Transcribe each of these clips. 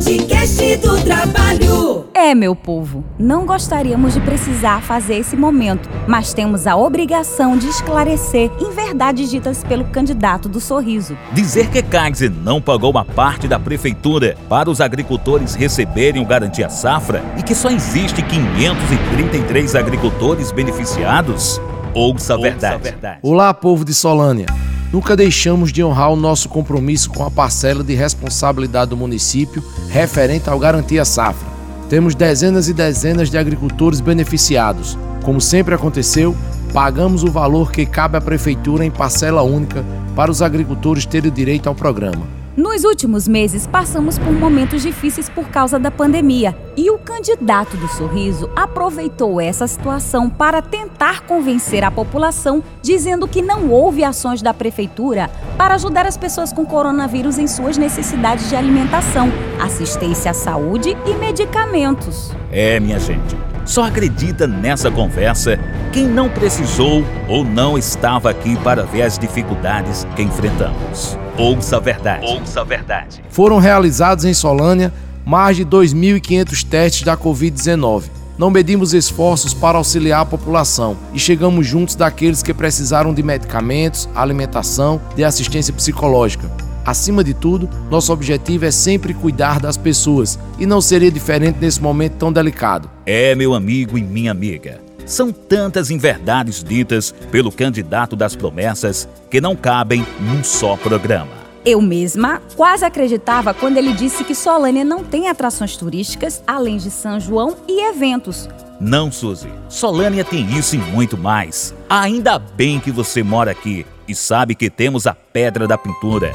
podcast do trabalho. É, meu povo, não gostaríamos de precisar fazer esse momento, mas temos a obrigação de esclarecer em verdades ditas pelo candidato do sorriso. Dizer que Kaiser não pagou uma parte da prefeitura para os agricultores receberem o Garantia Safra e que só existe 533 agricultores beneficiados? Ouça a verdade. Olá, povo de Solânia. Nunca deixamos de honrar o nosso compromisso com a parcela de responsabilidade do município referente ao Garantia Safra. Temos dezenas e dezenas de agricultores beneficiados. Como sempre aconteceu, pagamos o valor que cabe à prefeitura em parcela única para os agricultores terem direito ao programa. Nos últimos meses, passamos por momentos difíceis por causa da pandemia e o candidato do sorriso aproveitou essa situação para tentar convencer a população, dizendo que não houve ações da prefeitura para ajudar as pessoas com coronavírus em suas necessidades de alimentação, assistência à saúde e medicamentos. É, minha gente. Só acredita nessa conversa quem não precisou ou não estava aqui para ver as dificuldades que enfrentamos. Ouça a verdade. Ouça a verdade. Foram realizados em Solânia mais de 2.500 testes da Covid-19. Não medimos esforços para auxiliar a população e chegamos juntos daqueles que precisaram de medicamentos, alimentação, de assistência psicológica. Acima de tudo, nosso objetivo é sempre cuidar das pessoas e não seria diferente nesse momento tão delicado. É, meu amigo e minha amiga. São tantas inverdades ditas pelo candidato das promessas que não cabem num só programa. Eu mesma quase acreditava quando ele disse que Solânia não tem atrações turísticas além de São João e eventos. Não, Suzy. Solânia tem isso e muito mais. Ainda bem que você mora aqui e sabe que temos a Pedra da Pintura,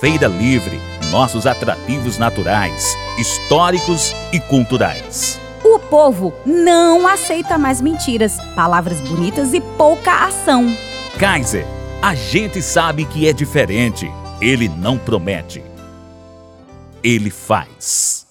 Feira Livre, nossos atrativos naturais, históricos e culturais. O povo não aceita mais mentiras, palavras bonitas e pouca ação. Kaiser, a gente sabe que é diferente. Ele não promete. Ele faz.